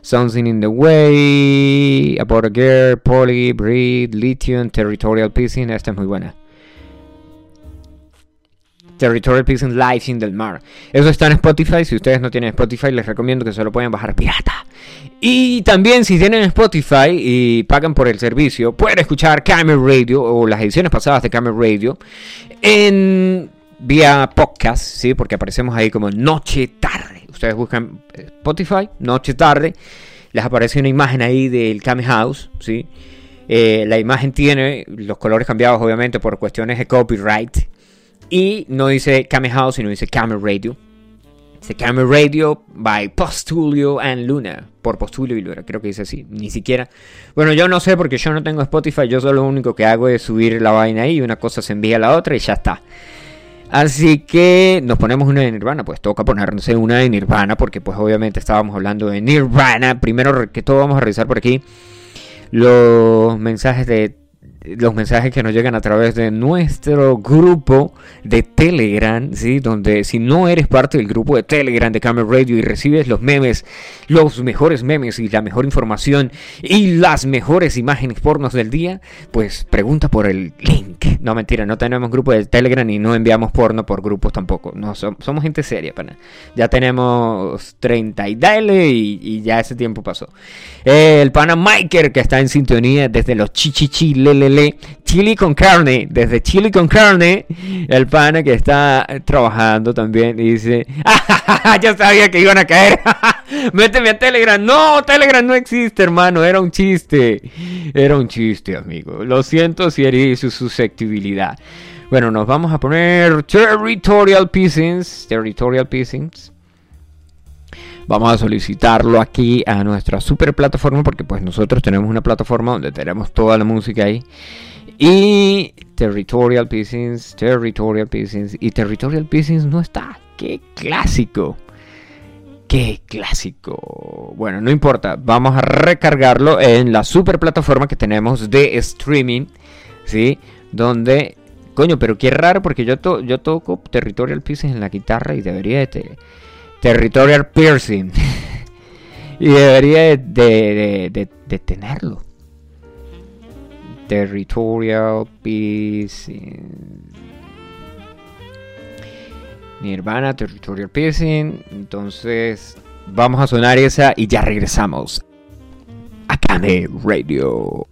Something in the Way, About a Girl, Poly, Breed, Lithium, Territorial Piecing, esta es muy buena. Territorial Piecing Live in Del Mar. Eso está en Spotify. Si ustedes no tienen Spotify, les recomiendo que se lo puedan bajar pirata. Y también, si tienen Spotify y pagan por el servicio, pueden escuchar Camera Radio o las ediciones pasadas de Camera Radio en vía podcast, ¿sí? Porque aparecemos ahí como noche tarde. Ustedes buscan Spotify, noche tarde. Les aparece una imagen ahí del Camera House, ¿sí? Eh, la imagen tiene los colores cambiados, obviamente, por cuestiones de copyright. Y no dice Kame House, sino dice Camera Radio. Dice Camera Radio by Postulio and Luna. Por Postulio y Luna, creo que dice así. Ni siquiera. Bueno, yo no sé porque yo no tengo Spotify. Yo solo lo único que hago es subir la vaina ahí. Y una cosa se envía a la otra y ya está. Así que nos ponemos una de Nirvana, pues toca ponerse una de Nirvana, porque pues obviamente estábamos hablando de Nirvana. Primero que todo vamos a revisar por aquí los mensajes de los mensajes que nos llegan a través de nuestro grupo de Telegram, ¿sí? donde si no eres parte del grupo de Telegram de Camera Radio y recibes los memes, los mejores memes y la mejor información y las mejores imágenes pornos del día, pues pregunta por el link. No, mentira, no tenemos grupo de Telegram y no enviamos porno por grupos tampoco. No, somos gente seria, pana. Ya tenemos 30 y dale y, ya ese tiempo pasó. el pana Miker que está en sintonía desde los chichichi lele chili con carne, desde chili con carne, el pana que está trabajando también dice, ¡Ah, *laughs* ya sabía que iban a caer, *laughs* méteme a Telegram, no, Telegram no existe hermano, era un chiste, era un chiste amigo, lo siento si herí su susceptibilidad. Bueno, nos vamos a poner Territorial Pieces, Territorial Pieces. Vamos a solicitarlo aquí a nuestra super plataforma porque pues nosotros tenemos una plataforma donde tenemos toda la música ahí. Y Territorial Pieces, Territorial Pieces y Territorial Pieces no está. ¡Qué clásico! ¡Qué clásico! Bueno, no importa, vamos a recargarlo en la super plataforma que tenemos de streaming, ¿sí? Donde, coño, pero qué raro porque yo, toco Territorial Pieces en la guitarra y debería de... Territorial Piercing. *laughs* y debería de, tenerlo. Territorial Piercing. Nirvana, Territorial Piercing. Entonces, vamos a sonar esa y ya regresamos. De Radio.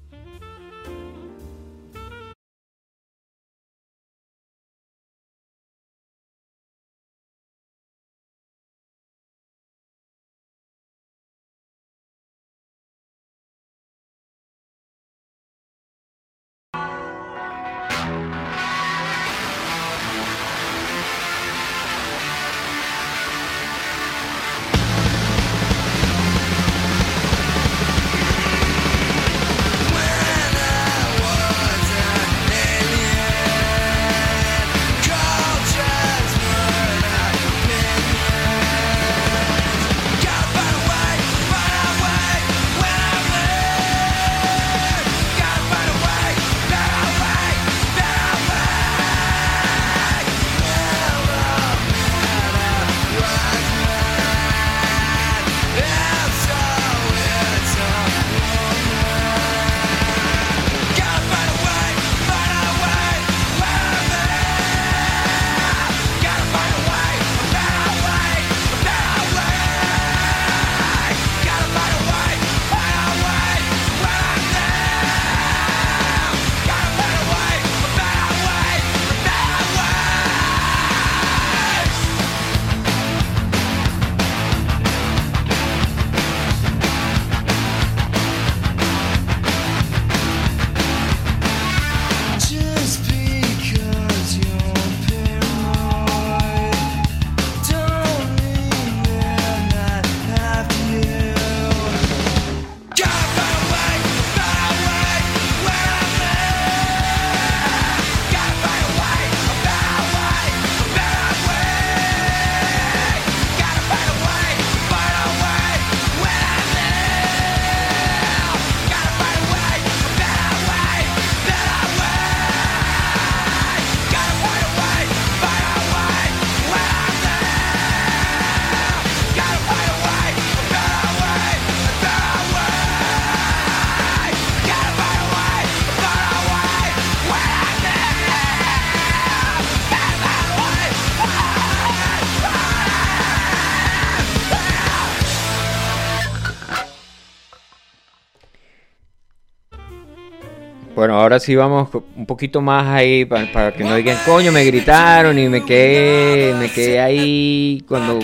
Ahora sí vamos un poquito más ahí para, que no digan, coño, me gritaron y me quedé, me quedé ahí cuando...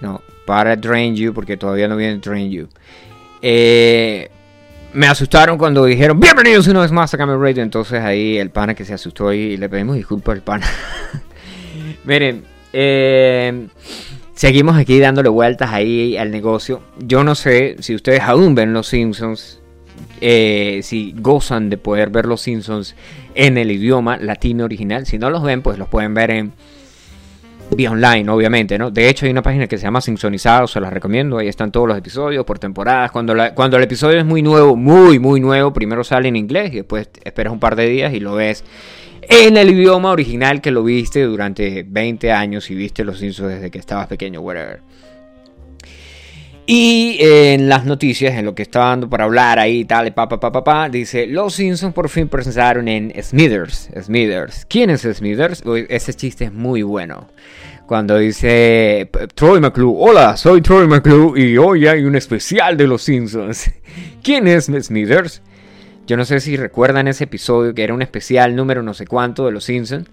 No, para Drain You, porque todavía no viene Drain You. Eh, me asustaron cuando dijeron, bienvenidos una vez más a Camel Radio. Entonces ahí el pana que se asustó y le pedimos disculpas al pana. *laughs* Miren, eh, seguimos aquí dándole vueltas ahí al negocio. Yo no sé si ustedes aún ven Los Simpsons, eh, si gozan de poder ver Los Simpsons en el idioma latino original. Si no los ven, pues los pueden ver en vía online, obviamente, ¿no? De hecho, hay una página que se llama Simpsonizados, se las recomiendo. Ahí están todos los episodios por temporadas. Cuando, cuando el episodio es muy nuevo, muy, muy nuevo, primero sale en inglés y después esperas un par de días y lo ves en el idioma original que lo viste durante 20 años y viste los Simpsons desde que estabas pequeño, whatever. Y en las noticias, en lo que estaba dando para hablar ahí, tal, papá, papá, dice, los Simpsons por fin presentaron en Smithers. Smithers. ¿Quién es Smithers? Ese chiste es muy bueno. Cuando dice Troy McClure, hola, soy Troy McClure y hoy hay un especial de los Simpsons. *laughs* ¿Quién es Smithers? Yo no sé si recuerdan ese episodio que era un especial número no sé cuánto de Los Simpsons.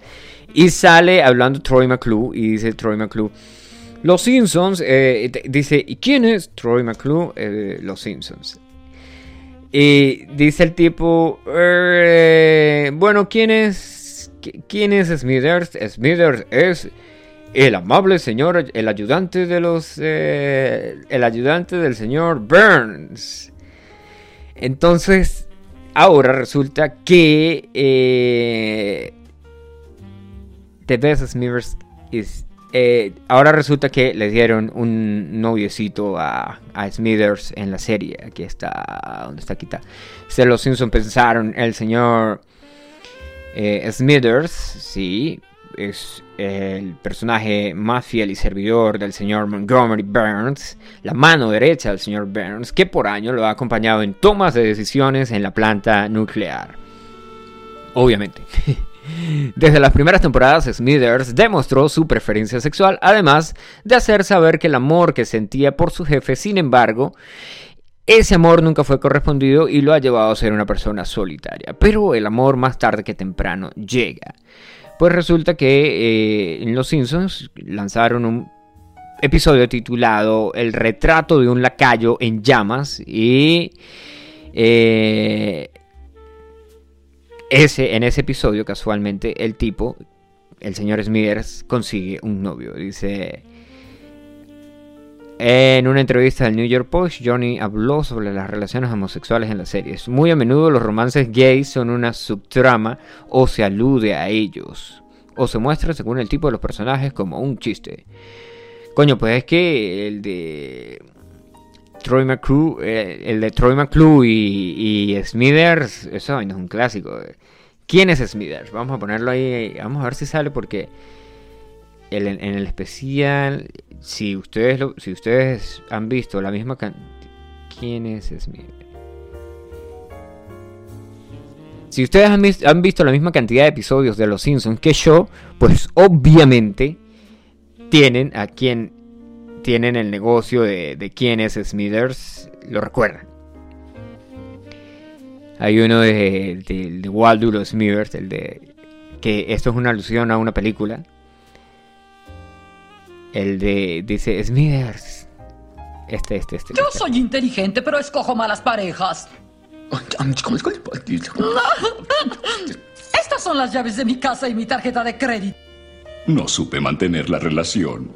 Y sale hablando Troy McClure y dice Troy McClure. Los Simpsons, eh, dice, ¿y quién es Troy McClure? Eh, los Simpsons. Y dice el tipo, eh, bueno, ¿quién es, ¿quién es Smithers? Smithers es el amable señor, el ayudante de los, el ayudante del señor Burns. Entonces, Ahora resulta que eh, The Smithers is, eh, ahora resulta que le dieron un noviecito a, Smithers en la serie. Aquí está, ¿dónde está? Aquí está. Se los Simpsons pensaron, el señor eh, Smithers, sí, es el personaje más fiel y servidor del señor Montgomery Burns, la mano derecha del señor Burns, que por años lo ha acompañado en tomas de decisiones en la planta nuclear. Obviamente. *laughs* Desde las primeras temporadas, Smithers demostró su preferencia sexual, además de hacer saber que el amor que sentía por su jefe, sin embargo, ese amor nunca fue correspondido y lo ha llevado a ser una persona solitaria. Pero el amor más tarde que temprano llega. Pues resulta que eh, en Los Simpsons lanzaron un episodio titulado El retrato de un lacayo en llamas y eh, ese, en ese episodio casualmente el tipo, el señor Smithers, consigue un novio. Dice... En una entrevista del New York Post, Johnny habló sobre las relaciones homosexuales en las series. Muy a menudo los romances gays son una subtrama o se alude a ellos. O se muestra, según el tipo de los personajes, como un chiste. Coño, pues es que el de Troy McClure, eh, el de Troy McClure y, Smithers, eso no es un clásico. ¿Quién es Smithers? Vamos a ponerlo ahí, vamos a ver si sale porque en el especial si ustedes, si ustedes han visto la misma cantidad... ¿Quién? Si ustedes han, visto la misma cantidad de episodios de Los Simpsons que yo, pues obviamente tienen a quien tienen el negocio de, quién es Smithers, lo recuerdan. Hay uno de, de, de Waldo Smithers, el de que esto es una alusión a una película el de. Dice Smithers. Este, este, este. Yo soy inteligente, pero escojo malas parejas. Estas son las llaves de mi casa y mi tarjeta de crédito. No supe mantener la relación.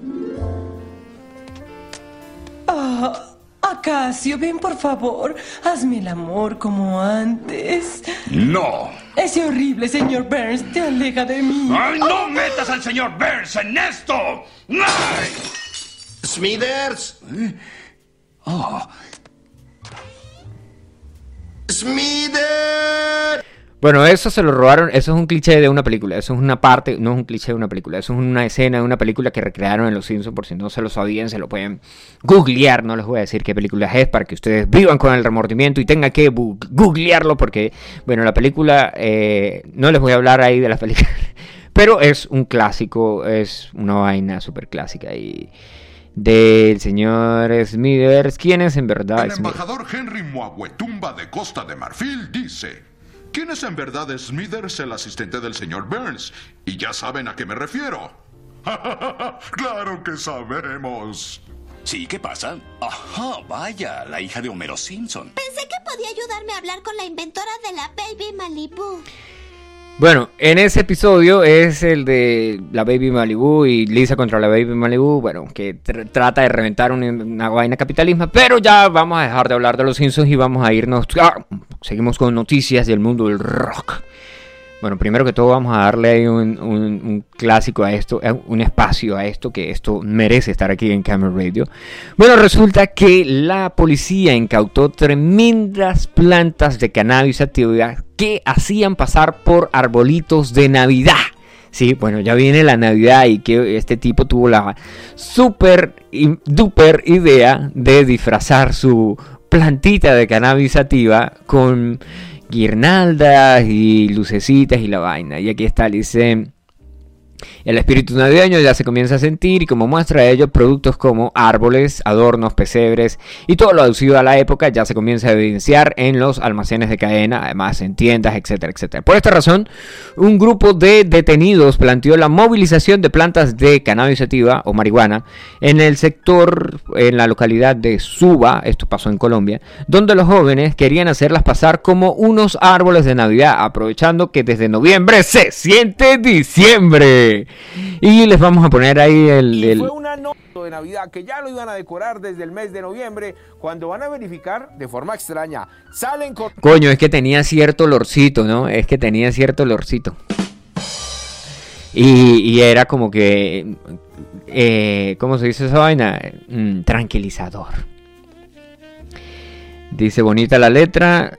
Ah, Acacio, ven por favor. Hazme el amor como antes. No. Ese horrible señor Burns te aleja de mí. ¡Ay, no metas al señor Burns en esto! ¡Ay! Smithers. ¿Eh? Oh. Smithers. Bueno, eso se lo robaron, eso es un cliché de una película, eso es una parte, no es un cliché de una película, eso es una escena de una película que recrearon en Los Simpsons, por si no se lo sabían, se lo pueden googlear, no les voy a decir qué película es para que ustedes vivan con el remordimiento y tengan que googlearlo porque, bueno, la película, eh, no les voy a hablar ahí de la película, *laughs* pero es un clásico, es una vaina súper clásica y del señor Smithers, quien es en verdad El Smithers. embajador Henry Muaguetumba de Costa de Marfil dice: ¿Quién es en verdad Smithers, el asistente del señor Burns? Y ya saben a qué me refiero. *laughs* claro que sabemos. Sí, ¿qué pasa? Ajá, vaya, la hija de Homero Simpson. Pensé que podía ayudarme a hablar con la inventora de la Baby Malibu. Bueno, en ese episodio es el de la Baby Malibu y Lisa contra la Baby Malibu, bueno, que tr- trata de reventar una, una vaina pero ya vamos a dejar de hablar de los Simpsons y vamos a irnos, ah, seguimos con noticias del mundo del rock. Bueno, primero que todo vamos a darle un, clásico a esto, eh, un espacio a esto, que esto merece estar aquí en Camera Radio. Bueno, resulta que la policía incautó tremendas plantas de cannabis activa que hacían pasar por arbolitos de Navidad. Sí, bueno, ya viene la Navidad y que este tipo tuvo la super duper idea de disfrazar su plantita de cannabis sativa con guirnaldas y lucecitas y la vaina. Y aquí está, dice... El espíritu navideño ya se comienza a sentir y como muestra ello, productos como árboles, adornos, pesebres y todo lo aducido a la época ya se comienza a evidenciar en los almacenes de cadena, además en tiendas, etcétera, etcétera. Por esta razón, un grupo de detenidos planteó la movilización de plantas de cannabis sativa o marihuana en el sector, en la localidad de Suba, esto pasó en Colombia, donde los jóvenes querían hacerlas pasar como unos árboles de Navidad, aprovechando que desde noviembre se siente diciembre. Y les vamos a poner ahí el... El- fue una nota de Navidad que ya lo iban a decorar desde el mes de noviembre, cuando van a verificar de forma extraña. Salen con Coño, es que tenía cierto olorcito, ¿no? Es que tenía cierto olorcito. Y, y era como que... Eh, ¿Cómo se dice esa vaina? Mm, tranquilizador. Dice bonita la letra.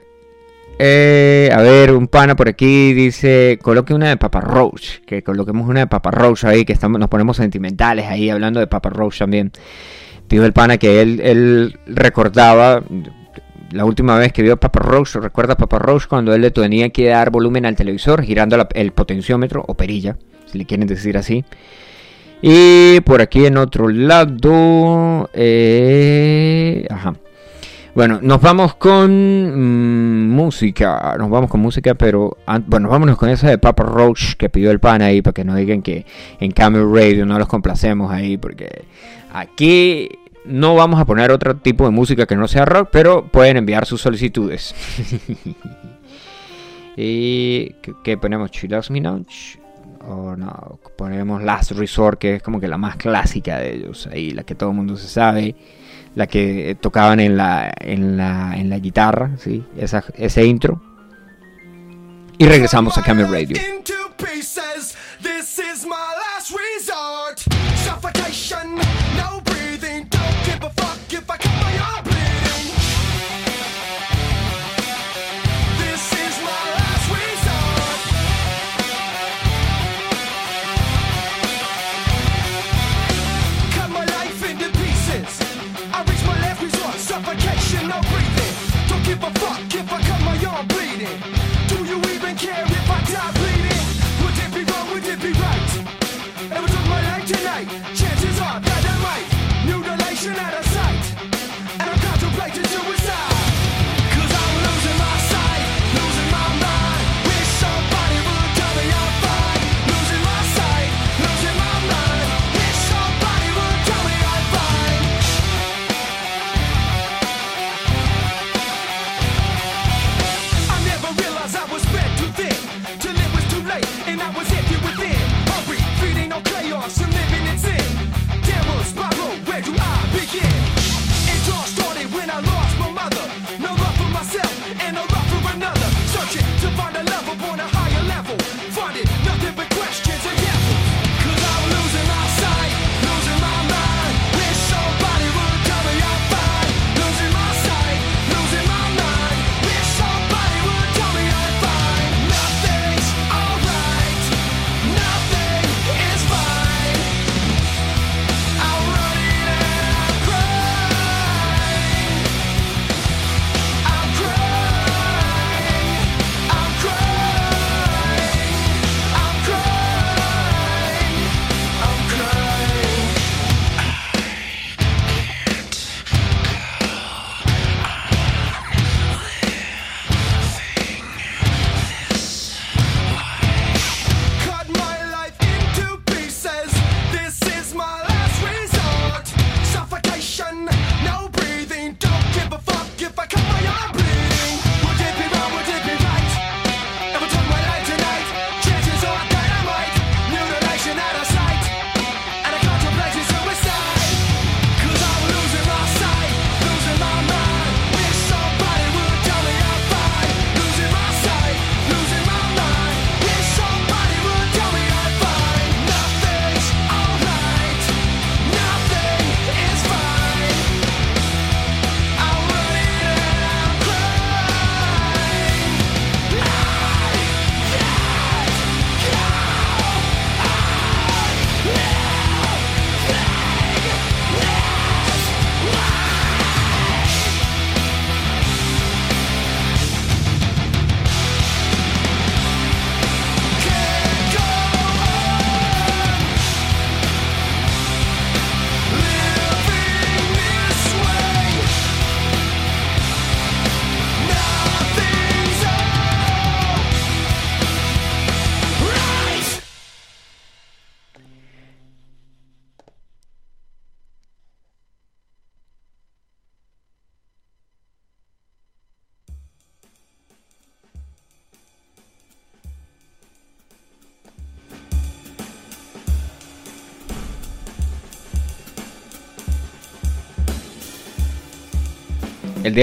Eh, a ver, un pana por aquí dice, coloque una de Papa Roach, que coloquemos una de Papa Roach ahí, que estamos, nos ponemos sentimentales ahí hablando de Papa Roach también. Dijo el pana que él, recordaba la última vez que vio a Papa Roach, recuerda Papa Roach cuando él le tenía que dar volumen al televisor girando el potenciómetro o perilla, si le quieren decir así. Y por aquí en otro lado, eh, ajá. Bueno, nos vamos con mm, música. Nos vamos con música, pero bueno, vámonos con esa de Papa Roach que pidió el pan ahí para que no digan que en Camel Radio no los complacemos ahí, porque aquí no vamos a poner otro tipo de música que no sea rock, pero pueden enviar sus solicitudes. *laughs* y ¿qué, ponemos? Chillax Minaj. O no, ponemos Last Resort, que es como que la más clásica de ellos, ahí la que todo el mundo se sabe la que tocaban en la, en la, en la guitarra, ¿sí? Esa, ese intro. Y regresamos a Camel Radio.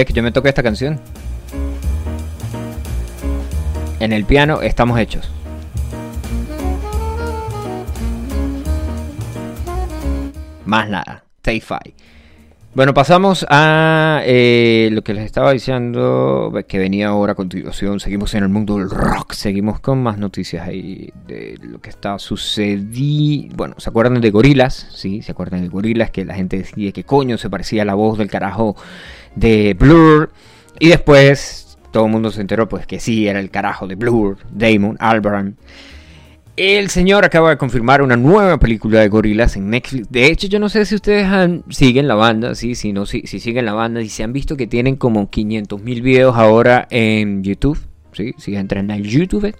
Que yo me toque esta canción, en el piano estamos hechos. Más nada. Stay Fi. Bueno, pasamos a eh, lo que les estaba diciendo, que venía ahora a continuación. Seguimos en el mundo del rock, seguimos con más noticias ahí de lo que está sucediendo. Bueno, ¿se acuerdan de Gorilas? Sí, ¿se acuerdan de Gorilas? Que la gente decía que coño se parecía a la voz del carajo de Blur. Y después todo el mundo se enteró pues que sí, era el carajo de Blur, Damon Albarn. El señor acaba de confirmar una nueva película de gorilas en Netflix. De hecho, yo no sé si ustedes han- siguen la banda, sí, si no, si, si siguen la banda y se han visto que tienen como 500 mil videos ahora en YouTube, sí, si entran al YouTube.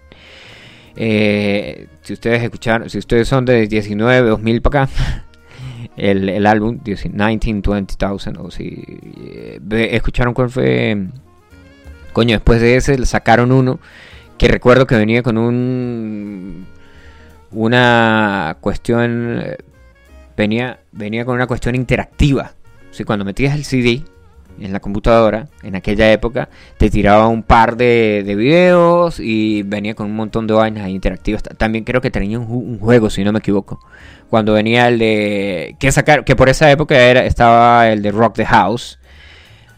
Eh, si ustedes escucharon, si ustedes son de 19, 2000 para acá, *laughs* el, el álbum 19, 20,000 o si eh, escucharon cuál fue, coño, después de ese sacaron uno que recuerdo que venía con un una cuestión venía venía con una cuestión interactiva. Si cuando metías el CD en la computadora en aquella época te tiraba un par de, de videos y venía con un montón de vainas interactivas. Ta- también creo que tenía un, ju- un juego si no me equivoco. Cuando venía el de que sacar que por esa época era estaba el de Rock the House.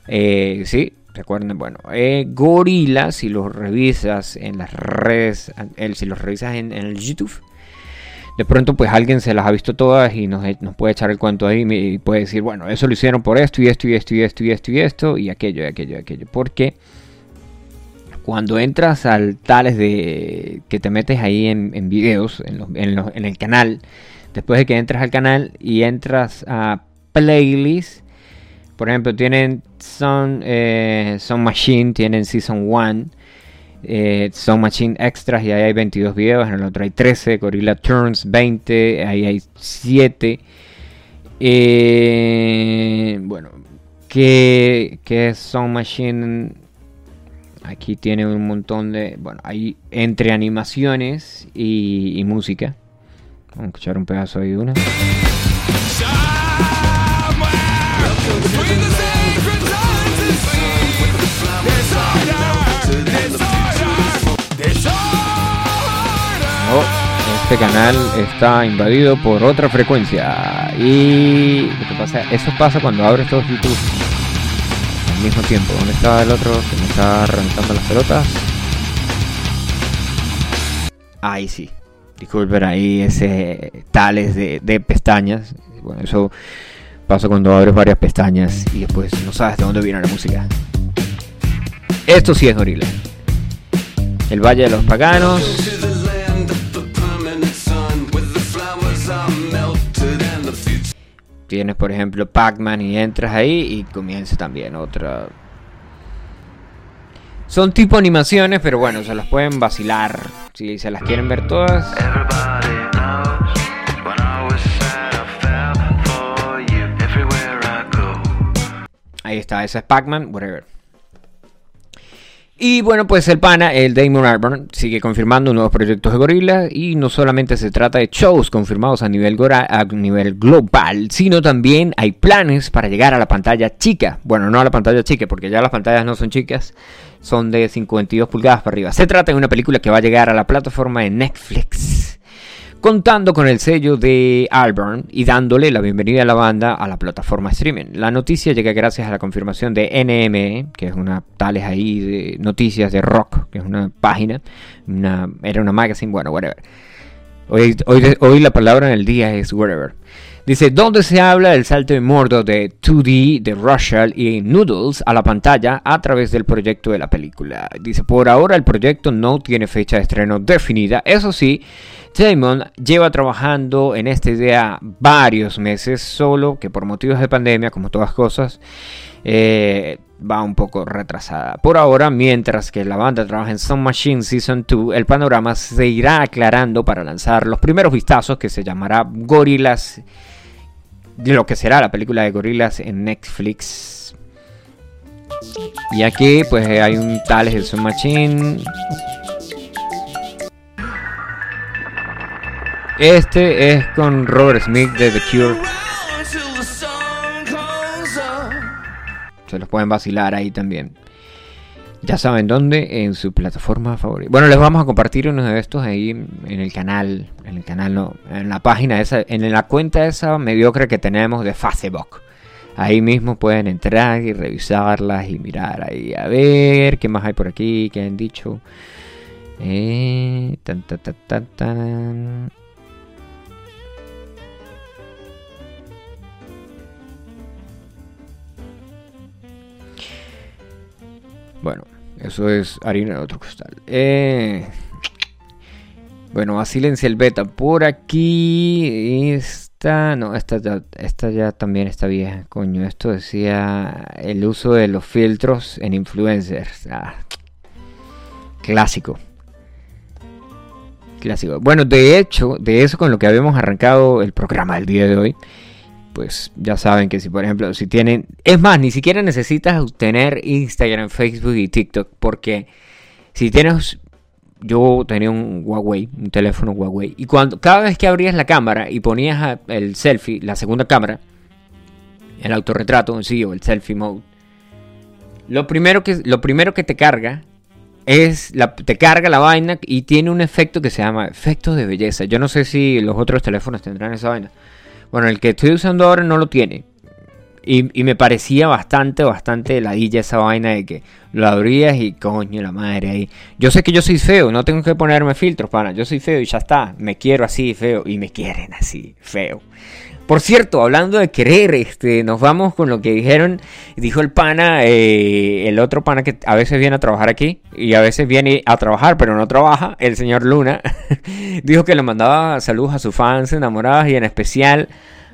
Eh, sí, recuerden, bueno, eh, Gorilla, si los revisas en las redes, el, si los revisas en el YouTube, de pronto pues alguien se las ha visto todas y nos, puede echar el cuento ahí y puede decir, bueno, eso lo hicieron por esto y esto y esto y esto y esto y esto y aquello y aquello y aquello. Porque cuando entras al tales de que te metes ahí en, videos, en, los- en los- en el canal, después de que entras al canal y entras a playlist, por ejemplo, tienen Sun, eh, Sun Machine, tienen Season 1, eh, Sun Machine Extras y ahí hay 22 videos, en el otro hay 13, Gorilla Turns 20, ahí hay 7. Eh, bueno, ¿qué, qué es Sun Machine? Aquí tiene un montón de, bueno, hay entre animaciones y, y música. Vamos a escuchar un pedazo de una. Este canal está invadido por otra frecuencia. Y lo que pasa, eso pasa cuando abres todos YouTube al mismo tiempo. ¿Dónde está el otro que me está reventando las pelotas? Ahí sí. Disculpen ahí ese tales de, de pestañas. Bueno, eso pasa cuando abres varias pestañas y después no sabes de dónde viene la música. Esto sí es gorila. El Valle de los Paganos. Tienes, por ejemplo, Pac-Man y entras ahí y comienza también otra. Son tipo animaciones, pero bueno, se las pueden vacilar. Si se las quieren ver todas. Ahí está, esa es Pac-Man, whatever. Y bueno, pues el pana, el Damon Albarn, sigue confirmando nuevos proyectos de Gorilla y no solamente se trata de shows confirmados a nivel, a nivel global, sino también hay planes para llegar a la pantalla chica. Bueno, no a la pantalla chica, porque ya las pantallas no son chicas, son de 52 pulgadas para arriba. Se trata de una película que va a llegar a la plataforma de Netflix contando con el sello de Alburn y dándole la bienvenida a la banda a la plataforma streaming. La noticia llega gracias a la confirmación de NME, que es una tales ahí de noticias de rock, que es una página, una, era una magazine, bueno, whatever. Hoy, hoy, hoy la palabra en el día es whatever. Dice, donde se habla del salto de mordo de 2D de Rushall y Noodles a la pantalla a través del proyecto de la película. Dice, por ahora el proyecto no tiene fecha de estreno definida. Eso sí, Damon lleva trabajando en esta idea varios meses, solo que por motivos de pandemia, como todas cosas, eh, va un poco retrasada. Por ahora, mientras que la banda trabaja en Sun Machine Season 2, el panorama se irá aclarando para lanzar los primeros vistazos que se llamará Gorillaz de lo que será la película de gorilas en Netflix. Y aquí pues hay un tales de Sun Machine. Este es con Robert Smith de The Cure. Se los pueden vacilar ahí también. Ya saben dónde, en su plataforma favorita. Bueno, les vamos a compartir uno de estos ahí en el canal, en el canal no, en la página esa, en la cuenta esa mediocre que tenemos de Facebook. Ahí mismo pueden entrar y revisarlas y mirar ahí a ver qué más hay por aquí, qué han dicho. Eh, tan, tan, tan, Bueno, eso es harina de otro costal. Eh, bueno, vacílense el beta. Por aquí. Esta. No, esta ya, esta ya también está vieja. Coño, esto decía el uso de los filtros en influencers. Ah, clásico. Clásico. Bueno, de hecho, de eso con lo que habíamos arrancado el programa del día de hoy pues ya saben que si por ejemplo, si tienen, es más, ni siquiera necesitas tener Instagram, Facebook y TikTok, porque si tienes, yo tenía un Huawei, un teléfono Huawei, y cuando cada vez que abrías la cámara y ponías el selfie, la segunda cámara, el autorretrato sí o el selfie mode, lo primero que, lo primero que te carga es la, te carga la vaina y tiene un efecto que se llama efecto de belleza. Yo no sé si los otros teléfonos tendrán esa vaina. Bueno, el que estoy usando ahora no lo tiene. Y, me parecía bastante, bastante ladilla esa vaina de que lo abrías y coño la madre ahí. Yo sé que yo soy feo, no tengo que ponerme filtros, pana. Yo soy feo y ya está. Me quiero así feo y me quieren así feo. Por cierto, hablando de querer, este, nos vamos con lo que dijeron, dijo el pana, eh, el otro pana que a veces viene a trabajar aquí y a veces viene a trabajar pero no trabaja, el señor Luna, *laughs* dijo que le mandaba saludos a sus fans enamoradas y en especial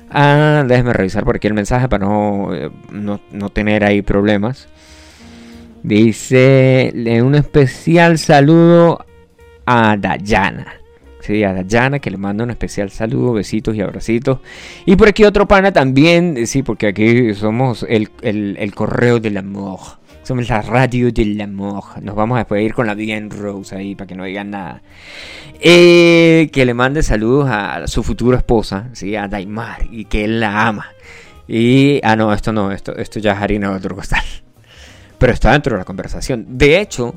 a, déjeme revisar por aquí el mensaje para no, eh, no, no tener ahí problemas. Dice, un especial saludo a Dayana. Sí, a Dayana que le manda un especial saludo, besitos y abracitos. Y por aquí otro pana también, sí, porque aquí somos el, el, correo del amor. Somos la radio del amor. Nos vamos a despedir con la Bien Rose ahí para que no digan nada. Eh, que le mande saludos a su futura esposa, ¿sí? a Daimar, y que él la ama. Y, ah, no, esto no, esto, esto ya es harina de otro costal. *laughs* Pero está dentro de la conversación. De hecho,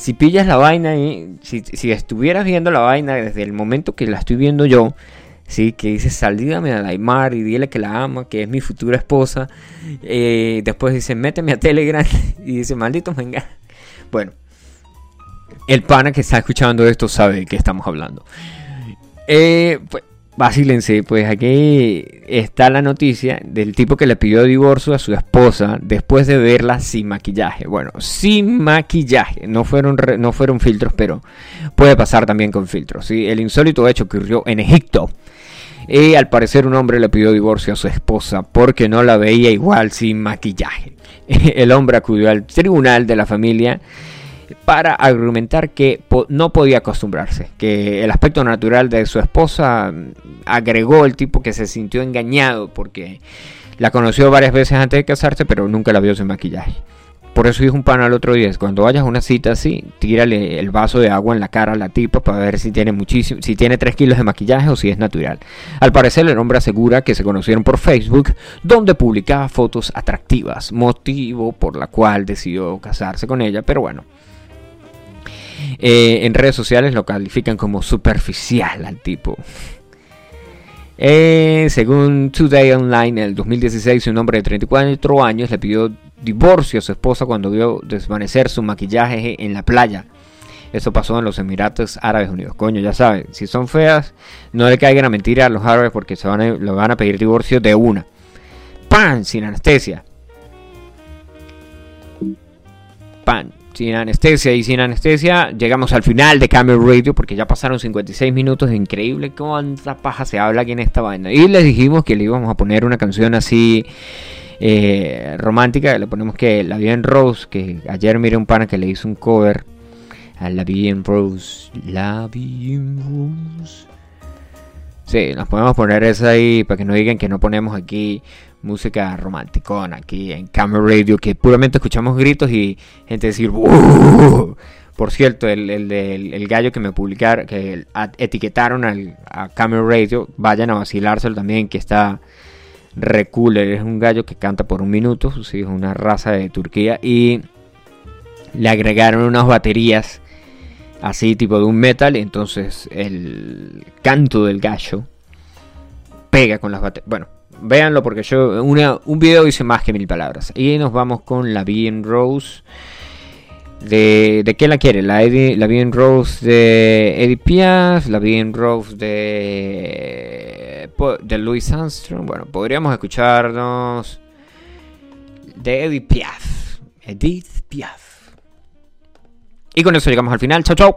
si pillas la vaina y si, si, estuvieras viendo la vaina desde el momento que la estoy viendo yo, sí, que dice salídame a Laimar y dile que la ama, que es mi futura esposa. Eh, después dice méteme a Telegram *laughs* y dice maldito venga. Bueno, el pana que está escuchando esto sabe de qué estamos hablando. Eh, pues, Vacílense, pues aquí está la noticia del tipo que le pidió divorcio a su esposa después de verla sin maquillaje. Bueno, sin maquillaje, no fueron, no fueron filtros, pero puede pasar también con filtros. ¿sí? El insólito hecho ocurrió en Egipto. Y al parecer un hombre le pidió divorcio a su esposa porque no la veía igual sin maquillaje. *laughs* El hombre acudió al tribunal de la familia para argumentar que no podía acostumbrarse, que el aspecto natural de su esposa mm, agregó el tipo que se sintió engañado porque la conoció varias veces antes de casarse, pero nunca la vio sin maquillaje. Por eso dijo un pan al otro día, cuando vayas a una cita así, tírale el vaso de agua en la cara a la tipa para ver si tiene muchísimo, si tiene 3 kilos de maquillaje o si es natural. Al parecer el hombre asegura que se conocieron por Facebook, donde publicaba fotos atractivas, motivo por la cual decidió casarse con ella, pero bueno, eh, en redes sociales lo califican como superficial al tipo. Eh, según Today Online, en el 2016, un hombre de 34 años le pidió divorcio a su esposa cuando vio desvanecer su maquillaje en la playa. Eso pasó en los Emiratos Árabes Unidos. Coño, ya saben, si son feas, no le caigan a mentir a los árabes porque se van lo van a pedir divorcio de una. ¡Pan! Sin anestesia. ¡Pan! Sin anestesia y sin anestesia llegamos al final de Camel Radio porque ya pasaron 56 minutos, increíble cuánta paja se habla aquí en esta vaina. Y les dijimos que le íbamos a poner una canción así eh, romántica, le ponemos que La Bien Rose, que ayer miré un pana que le hizo un cover a La Bien Rose, La Bien Rose. Sí, nos podemos poner esa ahí para que no digan que no ponemos aquí música romanticona aquí en Camera Radio, que puramente escuchamos gritos y gente decir, por cierto, el, el, gallo que me publicaron, que etiquetaron al, a Camera Radio, vayan a vacilárselo también, que está Recooler es un gallo que canta por un minuto, es una raza de Turquía y le agregaron unas baterías así tipo de un metal, entonces el canto del gallo pega con las baterías. Bueno, véanlo porque yo una, un video dice más que mil palabras. Y nos vamos con la Bien Rose. De, ¿De qué la quiere? La, Eddie- la Bien Rose de Eddie Piaf, la Bien Rose de, de Louis Armstrong. Bueno, podríamos escucharnos de Eddie Piaf. Edith Piaf. Y con eso llegamos al final. Chau, chau.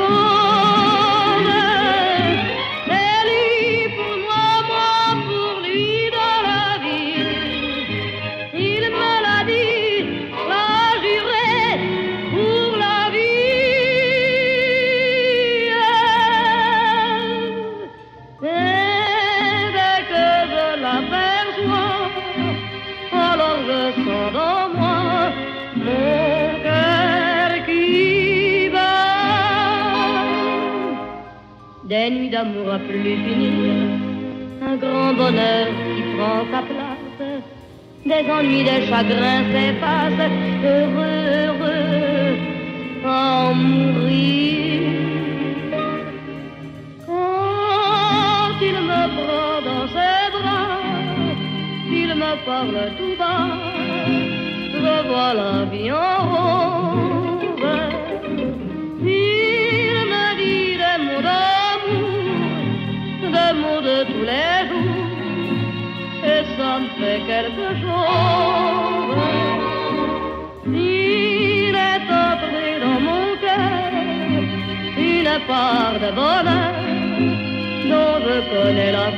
Un grand bonheur qui prend sa place, des ennuis, des chagrins s'effacent, heureux, heureux, en mourir. Quand il me prend dans ses bras, il me parle tout bas, je vois la vie en vola, dove con la